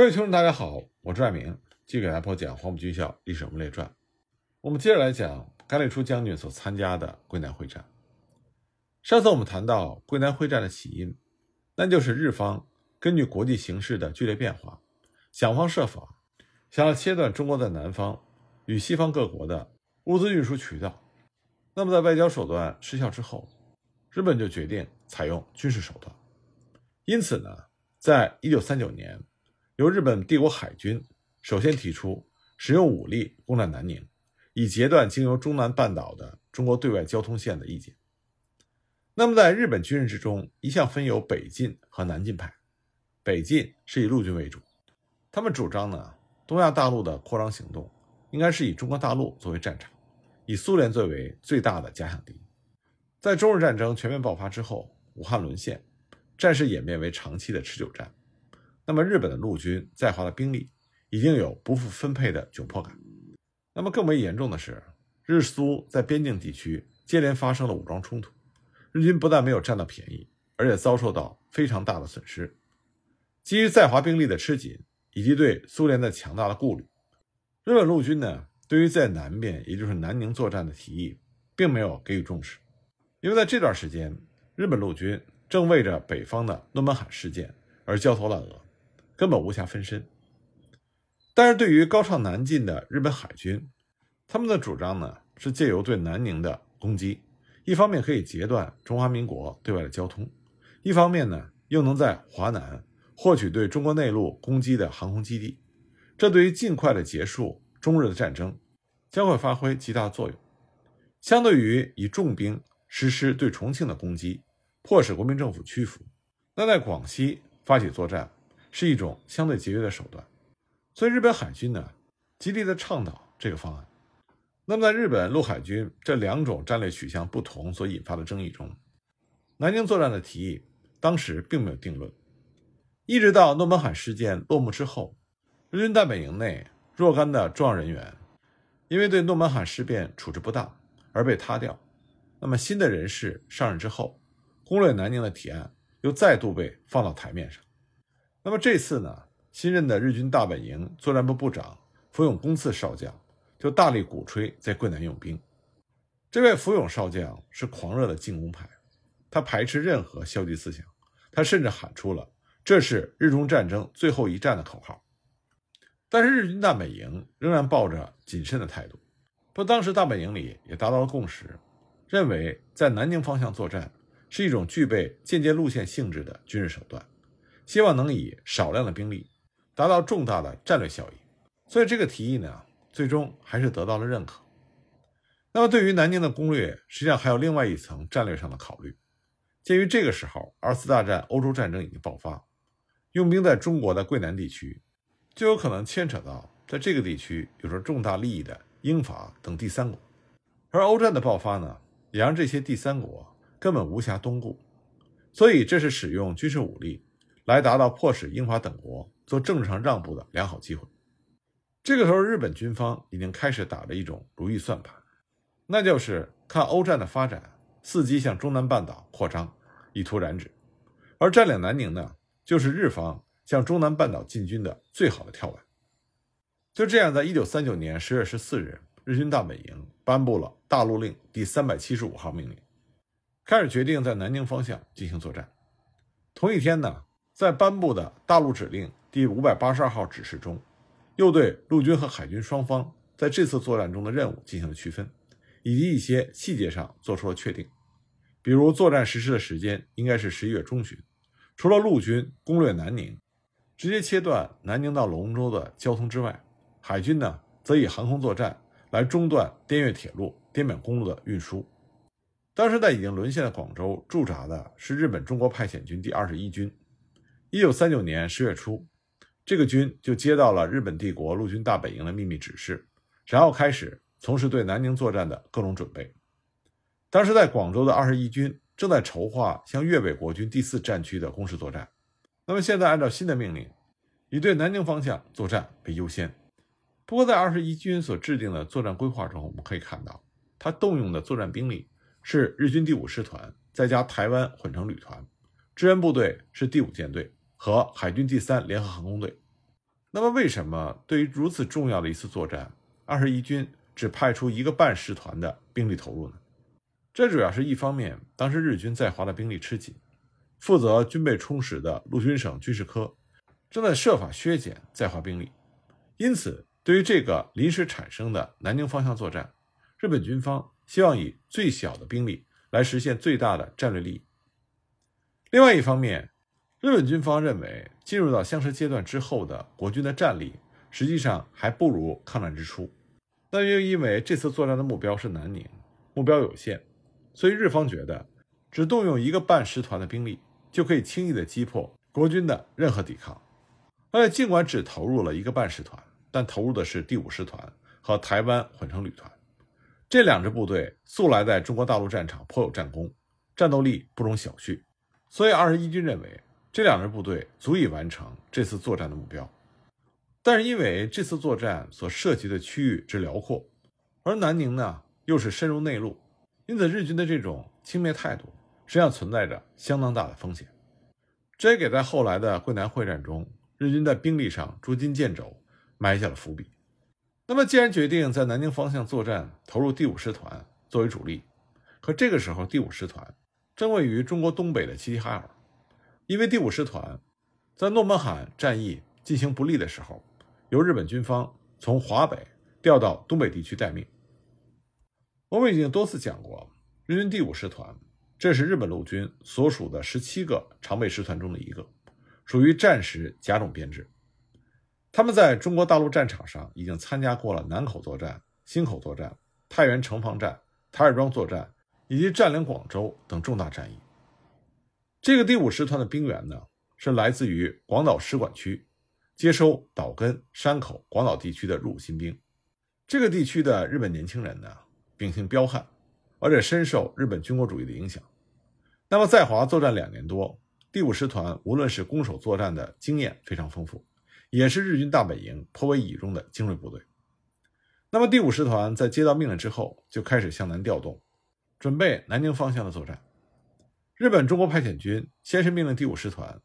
各位听众，大家好，我是爱明，继续给大家播讲《黄埔军校历史人物列传》。我们接着来讲甘立初将军所参加的桂南会战。上次我们谈到桂南会战的起因，那就是日方根据国际形势的剧烈变化，想方设法想要切断中国在南方与西方各国的物资运输渠道。那么在外交手段失效之后，日本就决定采用军事手段。因此呢，在一九三九年。由日本帝国海军首先提出使用武力攻占南宁，以截断经由中南半岛的中国对外交通线的意见。那么，在日本军人之中，一向分有北进和南进派。北进是以陆军为主，他们主张呢，东亚大陆的扩张行动应该是以中国大陆作为战场，以苏联作为最大的假想敌。在中日战争全面爆发之后，武汉沦陷，战事演变为长期的持久战。那么，日本的陆军在华的兵力已经有不复分配的窘迫感。那么，更为严重的是，日苏在边境地区接连发生了武装冲突，日军不但没有占到便宜，而且遭受到非常大的损失。基于在华兵力的吃紧以及对苏联的强大的顾虑，日本陆军呢，对于在南边，也就是南宁作战的提议，并没有给予重视。因为在这段时间，日本陆军正为着北方的诺门罕事件而焦头烂额。根本无暇分身。但是对于高唱南进的日本海军，他们的主张呢是借由对南宁的攻击，一方面可以截断中华民国对外的交通，一方面呢又能在华南获取对中国内陆攻击的航空基地。这对于尽快的结束中日的战争将会发挥极大作用。相对于以重兵实施对重庆的攻击，迫使国民政府屈服，那在广西发起作战。是一种相对节约的手段，所以日本海军呢极力的倡导这个方案。那么，在日本陆海军这两种战略取向不同所引发的争议中，南京作战的提议当时并没有定论。一直到诺门罕事件落幕之后，日军大本营内若干的重要人员因为对诺门罕事变处置不当而被塌掉。那么，新的人士上任之后，攻略南宁的提案又再度被放到台面上。那么这次呢，新任的日军大本营作战部部长福永公次少将就大力鼓吹在桂南用兵。这位福永少将是狂热的进攻派，他排斥任何消极思想，他甚至喊出了“这是日中战争最后一战”的口号。但是日军大本营仍然抱着谨慎的态度。不，当时大本营里也达到了共识，认为在南宁方向作战是一种具备间接路线性质的军事手段。希望能以少量的兵力达到重大的战略效益，所以这个提议呢，最终还是得到了认可。那么，对于南宁的攻略，实际上还有另外一层战略上的考虑。鉴于这个时候二次大战欧洲战争已经爆发，用兵在中国的桂南地区，就有可能牵扯到在这个地区有着重大利益的英法等第三国。而欧战的爆发呢，也让这些第三国根本无暇东顾，所以这是使用军事武力。来达到迫使英法等国做政治上让步的良好机会。这个时候，日本军方已经开始打着一种如意算盘，那就是看欧战的发展，伺机向中南半岛扩张，以图染指。而占领南宁呢，就是日方向中南半岛进军的最好的跳板。就这样，在一九三九年十月十四日，日军大本营颁布了大陆令第三百七十五号命令，开始决定在南宁方向进行作战。同一天呢。在颁布的大陆指令第五百八十二号指示中，又对陆军和海军双方在这次作战中的任务进行了区分，以及一些细节上做出了确定。比如，作战实施的时间应该是十一月中旬。除了陆军攻略南宁，直接切断南宁到龙州的交通之外，海军呢，则以航空作战来中断滇越铁路、滇缅公路的运输。当时在已经沦陷的广州驻扎的是日本中国派遣军第二十一军。一九三九年十月初，这个军就接到了日本帝国陆军大本营的秘密指示，然后开始从事对南宁作战的各种准备。当时在广州的二十一军正在筹划向粤北国军第四战区的攻势作战。那么现在按照新的命令，以对南宁方向作战为优先。不过在二十一军所制定的作战规划中，我们可以看到，他动用的作战兵力是日军第五师团再加台湾混成旅团，支援部队是第五舰队。和海军第三联合航空队，那么，为什么对于如此重要的一次作战，二十一军只派出一个半师团的兵力投入呢？这主要是一方面，当时日军在华的兵力吃紧，负责军备充实的陆军省军事科正在设法削减在华兵力，因此，对于这个临时产生的南京方向作战，日本军方希望以最小的兵力来实现最大的战略利益。另外一方面，日本军方认为，进入到相持阶段之后的国军的战力，实际上还不如抗战之初。但又因为这次作战的目标是南宁，目标有限，所以日方觉得，只动用一个半师团的兵力，就可以轻易的击破国军的任何抵抗。而且，尽管只投入了一个半师团，但投入的是第五师团和台湾混成旅团，这两支部队素来在中国大陆战场颇有战功，战斗力不容小觑。所以，二十一军认为这两支部队足以完成这次作战的目标。但是，因为这次作战所涉及的区域之辽阔，而南宁呢又是深入内陆，因此日军的这种轻蔑态度实际上存在着相当大的风险。这也给在后来的桂南会战中，日军在兵力上捉襟见肘埋下了伏笔。那么，既然决定在南宁方向作战，投入第五师团作为主力，可这个时候第五师团。正位于中国东北的齐齐哈尔，因为第五师团在诺门罕战役进行不利的时候，由日本军方从华北调到东北地区待命。我们已经多次讲过，日军第五师团这是日本陆军所属的十七个常备师团中的一个，属于战时甲种编制。他们在中国大陆战场上已经参加过了南口作战、忻口作战、太原城防战、台儿庄作战。以及占领广州等重大战役。这个第五师团的兵员呢，是来自于广岛使馆区，接收岛根、山口、广岛地区的入伍新兵。这个地区的日本年轻人呢，秉性彪悍，而且深受日本军国主义的影响。那么在华作战两年多，第五师团无论是攻守作战的经验非常丰富，也是日军大本营颇为倚重的精锐部队。那么第五师团在接到命令之后，就开始向南调动。准备南京方向的作战，日本中国派遣军先是命令第五师团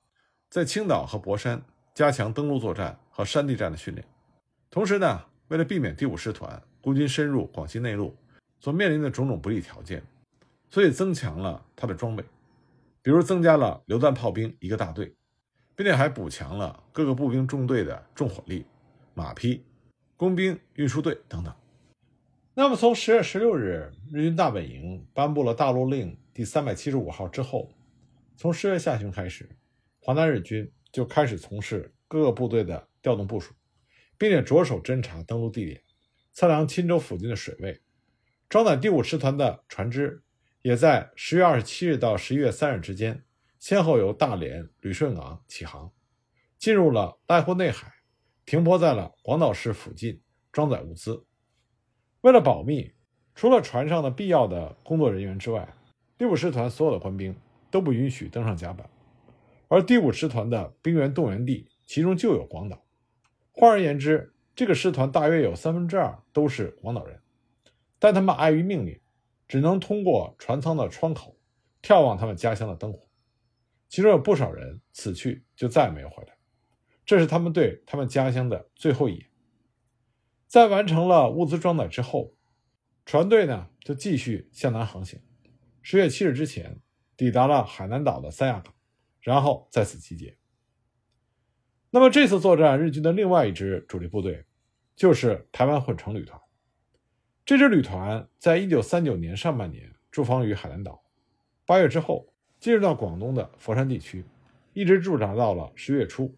在青岛和博山加强登陆作战和山地战的训练，同时呢，为了避免第五师团孤军深入广西内陆所面临的种种不利条件，所以增强了他的装备，比如增加了榴弹炮兵一个大队，并且还补强了各个步兵中队的重火力、马匹、工兵运输队等等。那么，从十月十六日日军大本营颁布了大陆令第三百七十五号之后，从十月下旬开始，华南日军就开始从事各个部队的调动部署，并且着手侦察登陆地点，测量钦州附近的水位。装载第五师团的船只也在十月二十七日到十一月三日之间，先后由大连旅顺港起航，进入了濑户内海，停泊在了广岛市附近，装载物资。为了保密，除了船上的必要的工作人员之外，第五师团所有的官兵都不允许登上甲板。而第五师团的兵员动员地，其中就有广岛。换而言之，这个师团大约有三分之二都是广岛人，但他们碍于命令，只能通过船舱的窗口眺望他们家乡的灯火。其中有不少人此去就再也没有回来，这是他们对他们家乡的最后一眼。在完成了物资装载之后，船队呢就继续向南航行。十月七日之前，抵达了海南岛的三亚港，然后再次集结。那么这次作战，日军的另外一支主力部队就是台湾混成旅团。这支旅团在一九三九年上半年驻防于海南岛，八月之后进入到广东的佛山地区，一直驻扎到了十月初。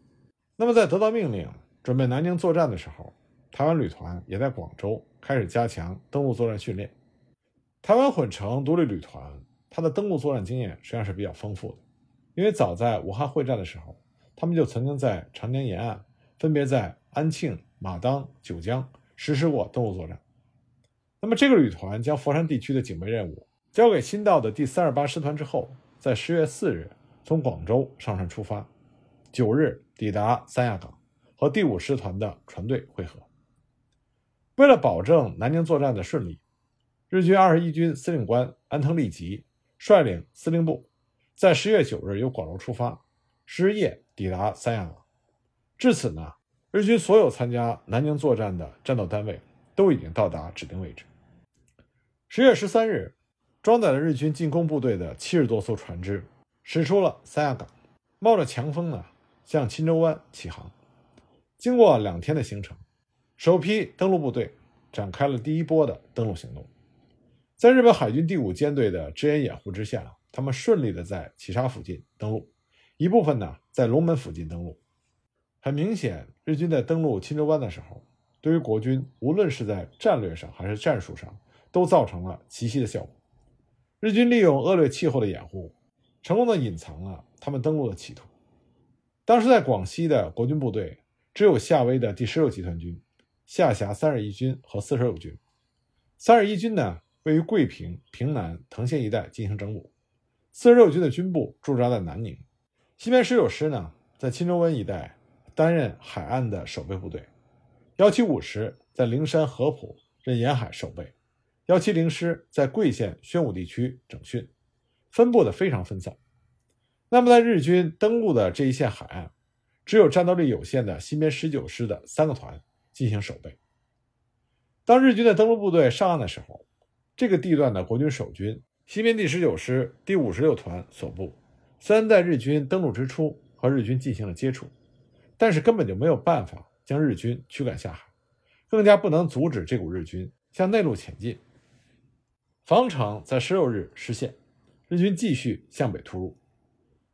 那么在得到命令准备南京作战的时候。台湾旅团也在广州开始加强登陆作战训练。台湾混成独立旅团，它的登陆作战经验实际上是比较丰富的，因为早在武汉会战的时候，他们就曾经在长江沿岸，分别在安庆、马当、九江实施过登陆作战。那么，这个旅团将佛山地区的警备任务交给新到的第三十八师团之后，在十月四日从广州上船出发，九日抵达三亚港，和第五师团的船队会合。为了保证南京作战的顺利，日军二十一军司令官安藤利吉率领司令部，在十月九日由广州出发，十日夜抵达三亚港。至此呢，日军所有参加南宁作战的战斗单位都已经到达指定位置。十月十三日，装载了日军进攻部队的七十多艘船只驶出了三亚港，冒着强风呢，向钦州湾起航。经过两天的行程，首批登陆部队展开了第一波的登陆行动。在日本海军第五舰队的支援掩护之下，他们顺利的在企沙附近登陆，一部分呢在龙门附近登陆。很明显，日军在登陆钦州湾的时候，对于国军无论是在战略上还是战术上，都造成了奇袭的效果。日军利用恶劣气候的掩护，成功的隐藏了他们登陆的企图。当时在广西的国军部队只有夏威的第十六集团军、下辖三十一军和四十六军。三十一军呢，位于桂平、平南、藤县一带进行整补；四十六军的军部驻扎在南宁。西边十九师呢，在钦州湾一带担任海岸的守备部队。幺七五师在灵山、合浦任沿海守备。幺七零师在桂县宣武地区整训，分布的非常分散。那么，在日军登陆的这一线海岸，只有战斗力有限的新编十九师的三个团进行守备。当日军的登陆部队上岸的时候，这个地段的国军守军新编第十九师第五十六团所部，虽然在日军登陆之初和日军进行了接触，但是根本就没有办法将日军驱赶下海，更加不能阻止这股日军向内陆前进。防城在十六日失陷，日军继续向北突入。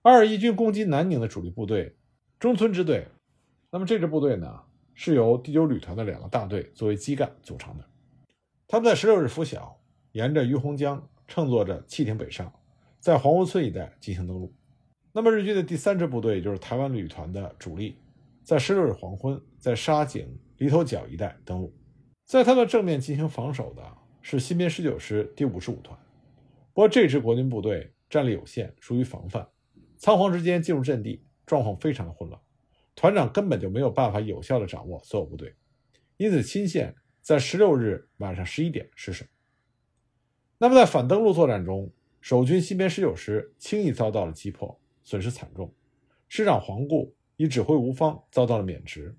二一军攻击南宁的主力部队中村支队，那么这支部队呢是由第九旅团的两个大队作为基干组成的。他们在十六日拂晓，沿着于洪江乘坐着汽艇北上，在黄屋村一带进行登陆。那么日军的第三支部队，也就是台湾旅团的主力，在十六日黄昏在沙井犁头角一带登陆，在他的正面进行防守的。是新编十九师第五十五团，不过这支国军部队战力有限，疏于防范，仓皇之间进入阵地，状况非常的混乱，团长根本就没有办法有效的掌握所有部队，因此钦线在十六日晚上十一点失守。那么在反登陆作战中，守军新编十九师轻易遭到了击破，损失惨重，师长黄固以指挥无方遭到了免职。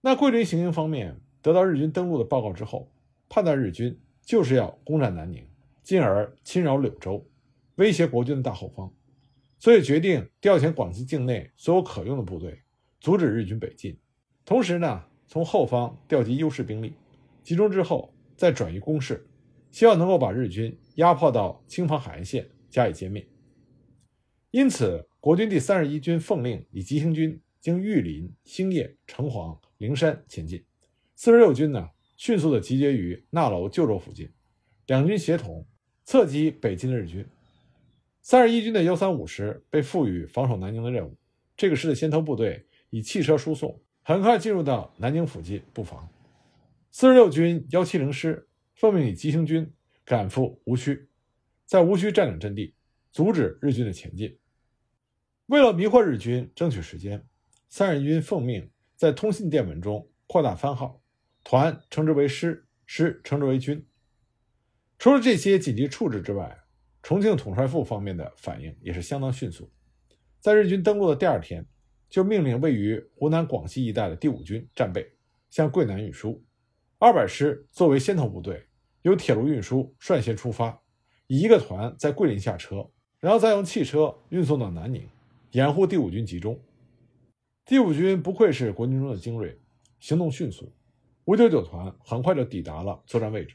那桂林行营方面得到日军登陆的报告之后。判断日军就是要攻占南宁，进而侵扰柳州，威胁国军的大后方，所以决定调遣广西境内所有可用的部队，阻止日军北进。同时呢，从后方调集优势兵力，集中之后再转移攻势，希望能够把日军压迫到青房海岸线加以歼灭。因此，国军第三十一军奉令以急行军经玉林、兴业、城隍、灵山前进，四十六军呢？迅速的集结于纳楼旧州附近，两军协同侧击北进的日军。三十一军的幺三五师被赋予防守南宁的任务，这个师的先头部队以汽车输送，很快进入到南宁附近布防。四十六军幺七零师奉命以急行军赶赴吴区，在吴区占领阵地，阻止日军的前进。为了迷惑日军，争取时间，三十一军奉命在通信电文中扩大番号。团称之为师，师称之为军。除了这些紧急处置之外，重庆统帅府方面的反应也是相当迅速。在日军登陆的第二天，就命令位于湖南、广西一带的第五军战备向桂南运输。二百师作为先头部队，由铁路运输率先出发，以一个团在桂林下车，然后再用汽车运送到南宁，掩护第五军集中。第五军不愧是国军中的精锐，行动迅速。五九九团很快就抵达了作战位置，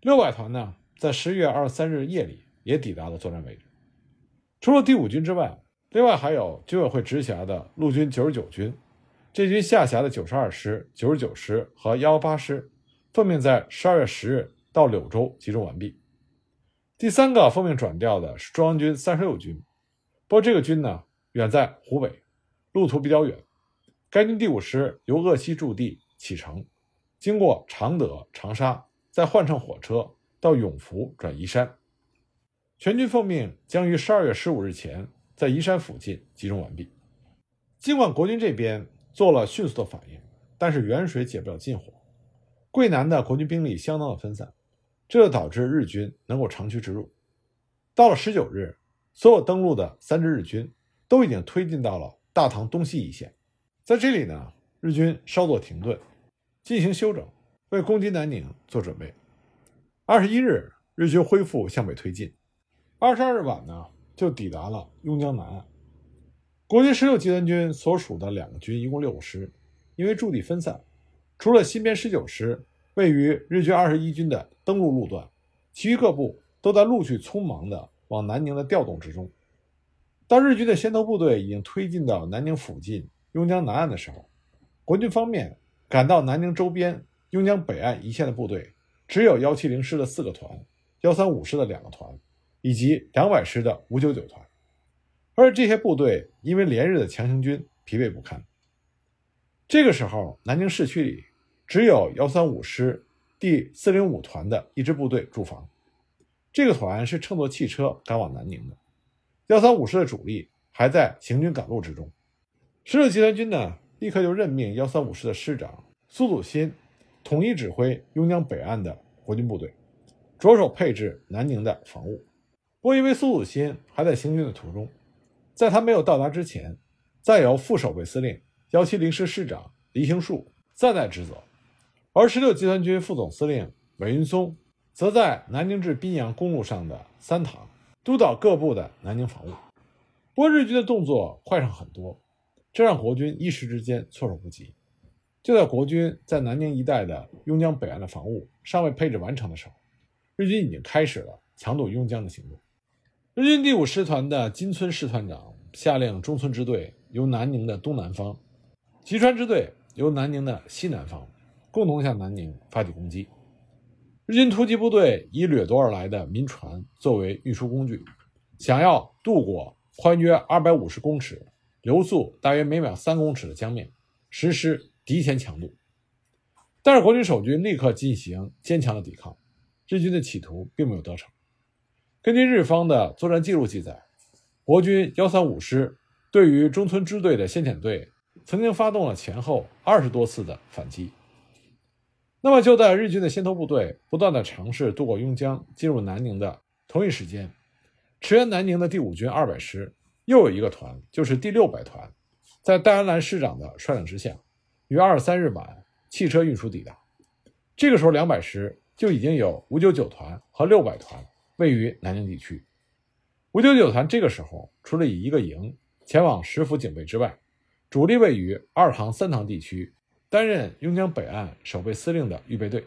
六百团呢，在十月二十三日夜里也抵达了作战位置。除了第五军之外，另外还有军委会直辖的陆军九十九军，这军下辖的九十二师、九十九师和幺八师，奉命在十二月十日到柳州集中完毕。第三个奉命转调的是中央军三十六军，不过这个军呢远在湖北，路途比较远。该军第五师由鄂西驻地启程。经过常德、长沙，再换乘火车到永福转宜山。全军奉命将于十二月十五日前在宜山附近集中完毕。尽管国军这边做了迅速的反应，但是远水解不了近火。桂南的国军兵力相当的分散，这就导致日军能够长驱直入。到了十九日，所有登陆的三支日军都已经推进到了大唐东西一线，在这里呢。日军稍作停顿，进行休整，为攻击南宁做准备。二十一日，日军恢复向北推进。二十二日晚呢，就抵达了邕江南岸。国军十六集团军所属的两个军，一共六个师，因为驻地分散，除了新编十九师位于日军二十一军的登陆路段，其余各部都在陆续匆忙地往南宁的调动之中。当日军的先头部队已经推进到南宁附近邕江南岸的时候，国军方面赶到南宁周边邕江北岸一线的部队，只有幺七零师的四个团、幺三五师的两个团，以及两百师的五九九团。而这些部队因为连日的强行军，疲惫不堪。这个时候，南宁市区里只有幺三五师第四零五团的一支部队驻防。这个团是乘坐汽车赶往南宁的。幺三五师的主力还在行军赶路之中。十六集团军呢，立刻就任命幺三五师的师长苏祖新统一指挥邕江北岸的国军部队，着手配置南宁的防务。不过，因为苏祖新还在行军的途中。在他没有到达之前，再由副守备司令幺七零师师长黎行树暂代职责，而十六集团军副总司令韦云松则在南宁至宾阳公路上的三塘督导各部的南宁防务。不过日军的动作快上很多，这让国军一时之间措手不及。就在国军在南宁一带的邕江北岸的防务尚未配置完成的时候，日军已经开始了强渡邕江的行动。日军第五师团的金村师团长下令中村支队由南宁的东南方，吉川支队由南宁的西南方，共同向南宁发起攻击。日军突击部队以掠夺而来的民船作为运输工具，想要渡过宽约二百五十公尺、流速大约每秒三公尺的江面，实施敌前强渡。但是国军守军立刻进行坚强的抵抗，日军的企图并没有得逞。根据日方的作战记录记载，国军幺三五师对于中村支队的先遣队，曾经发动了前后二十多次的反击。那么就在日军的先头部队不断的尝试渡过邕江进入南宁的同一时间，驰援南宁的第五军二百师又有一个团，就是第六百团，在戴安澜师长的率领之下，于二十三日晚汽车运输抵达。这个时候，两百师就已经有五九九团和六百团。位于南宁地区，五九九团这个时候除了以一个营前往石府警备之外，主力位于二塘、三塘地区，担任邕江北岸守备司令的预备队。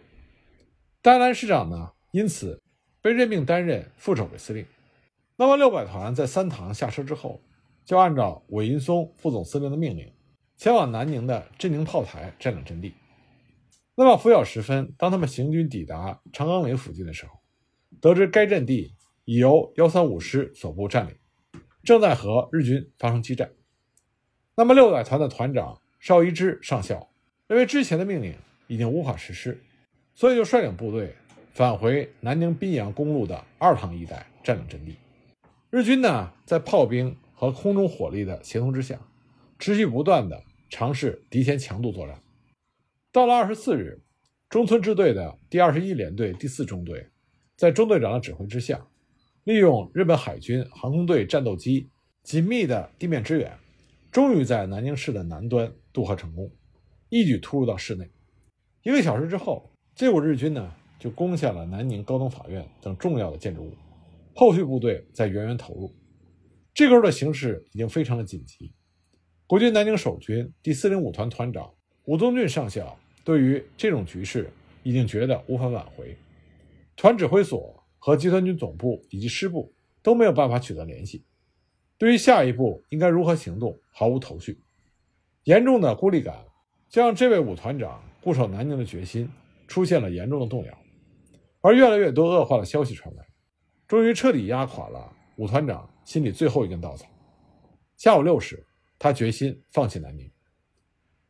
戴安师长呢，因此被任命担任副守备司令。那么六百团在三塘下车之后，就按照韦云松副总司令的命令，前往南宁的镇宁炮台占领阵地。那么拂晓时分，当他们行军抵达长岗岭附近的时候，得知该阵地已由幺三五师所部占领，正在和日军发生激战。那么六百团的团长邵一之上校认为之前的命令已经无法实施，所以就率领部队返回南宁宾阳公路的二塘一带占领阵地。日军呢，在炮兵和空中火力的协同之下，持续不断的尝试敌前强度作战。到了二十四日，中村支队的第二十一联队第四中队。在中队长的指挥之下，利用日本海军航空队战斗机紧密的地面支援，终于在南宁市的南端渡河成功，一举突入到室内。一个小时之后，这股日军呢就攻下了南宁高等法院等重要的建筑物，后续部队在源源投入。这个时候的形势已经非常的紧急，国军南宁守军第四零五团团长武宗俊上校对于这种局势已经觉得无法挽回。团指挥所和集团军总部以及师部都没有办法取得联系，对于下一步应该如何行动毫无头绪，严重的孤立感就让这位武团长固守南宁的决心出现了严重的动摇，而越来越多恶化的消息传来，终于彻底压垮了武团长心里最后一根稻草。下午六时，他决心放弃南宁。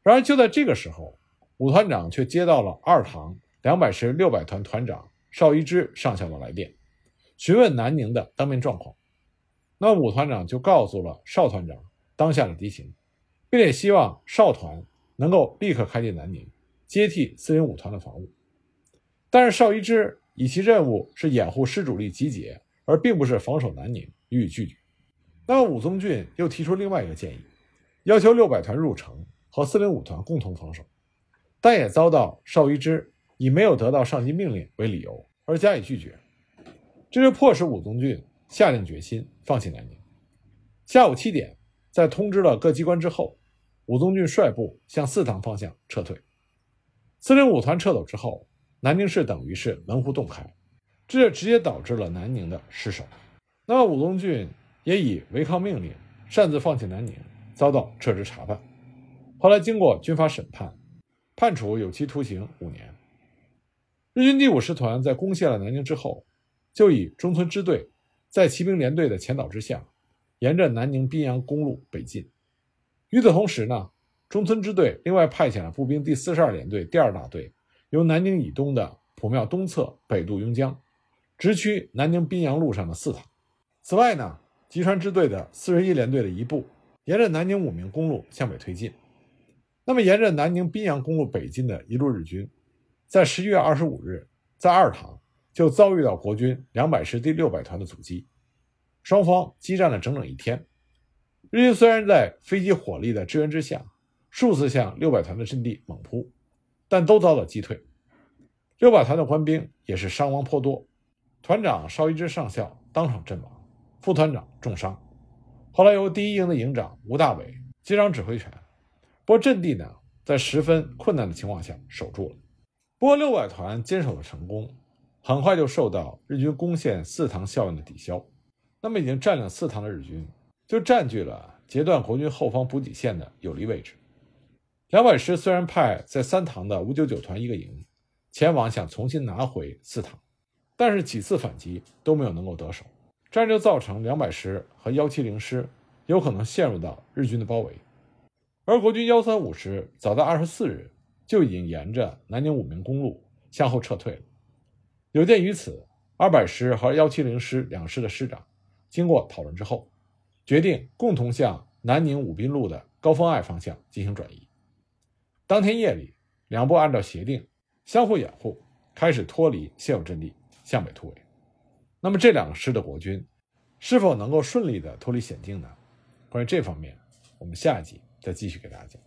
然而就在这个时候，武团长却接到了二塘两百师六百团团长。邵一之上校的来电，询问南宁的当面状况。那武团长就告诉了邵团长当下的敌情，并且希望邵团能够立刻开进南宁，接替四零五团的防务。但是邵一之以其任务是掩护师主力集结，而并不是防守南宁，予以拒绝。那么武宗俊又提出另外一个建议，要求六百团入城，和四零五团共同防守，但也遭到邵一之以没有得到上级命令为理由而加以拒绝，这就迫使武宗俊下定决心放弃南宁。下午七点，在通知了各机关之后，武宗俊率部向四塘方向撤退。四零五团撤走之后，南宁市等于是门户洞开，这直接导致了南宁的失守。那么武宗俊也以违抗命令，擅自放弃南宁，遭到撤职查办。后来经过军法审判，判处有期徒刑五年。日军第五师团在攻陷了南宁之后，就以中村支队在骑兵连队的前导之下，沿着南宁宾阳公路北进。与此同时呢，中村支队另外派遣了步兵第四十二联队第二大队，由南宁以东的浦庙东侧北渡邕江，直趋南宁滨阳路上的四塘。此外呢，吉川支队的四十一联队的一部沿着南宁武鸣公路向北推进。那么，沿着南宁滨阳公路北进的一路日军，在十一月二十五日，在二塘就遭遇到国军两百师第六百团的阻击，双方激战了整整一天。日军虽然在飞机火力的支援之下，数次向六百团的阵地猛扑，但都遭到击退。六百团的官兵也是伤亡颇多，团长邵一之上校当场阵亡。副团长重伤，后来由第一营的营长吴大伟接掌指挥权。不过阵地呢，在十分困难的情况下守住了。不过六百团坚守的成功，很快就受到日军攻陷四塘效应的抵消。那么已经占领四塘的日军，就占据了截断国军后方补给线的有利位置。两百师虽然派在三塘的五九九团一个营前往想重新拿回四塘，但是几次反击都没有能够得手。这样就造成两百师和幺七零师有可能陷入到日军的包围，而国军幺三五师早在二十四日就已经沿着南宁武鸣公路向后撤退了。有鉴于此，二百师和幺七零师两师的师长经过讨论之后，决定共同向南宁武滨路的高峰隘方向进行转移。当天夜里，两部按照协定相互掩护，开始脱离现有阵地向北突围。那么这两个师的国军是否能够顺利的脱离险境呢？关于这方面，我们下一集再继续给大家讲。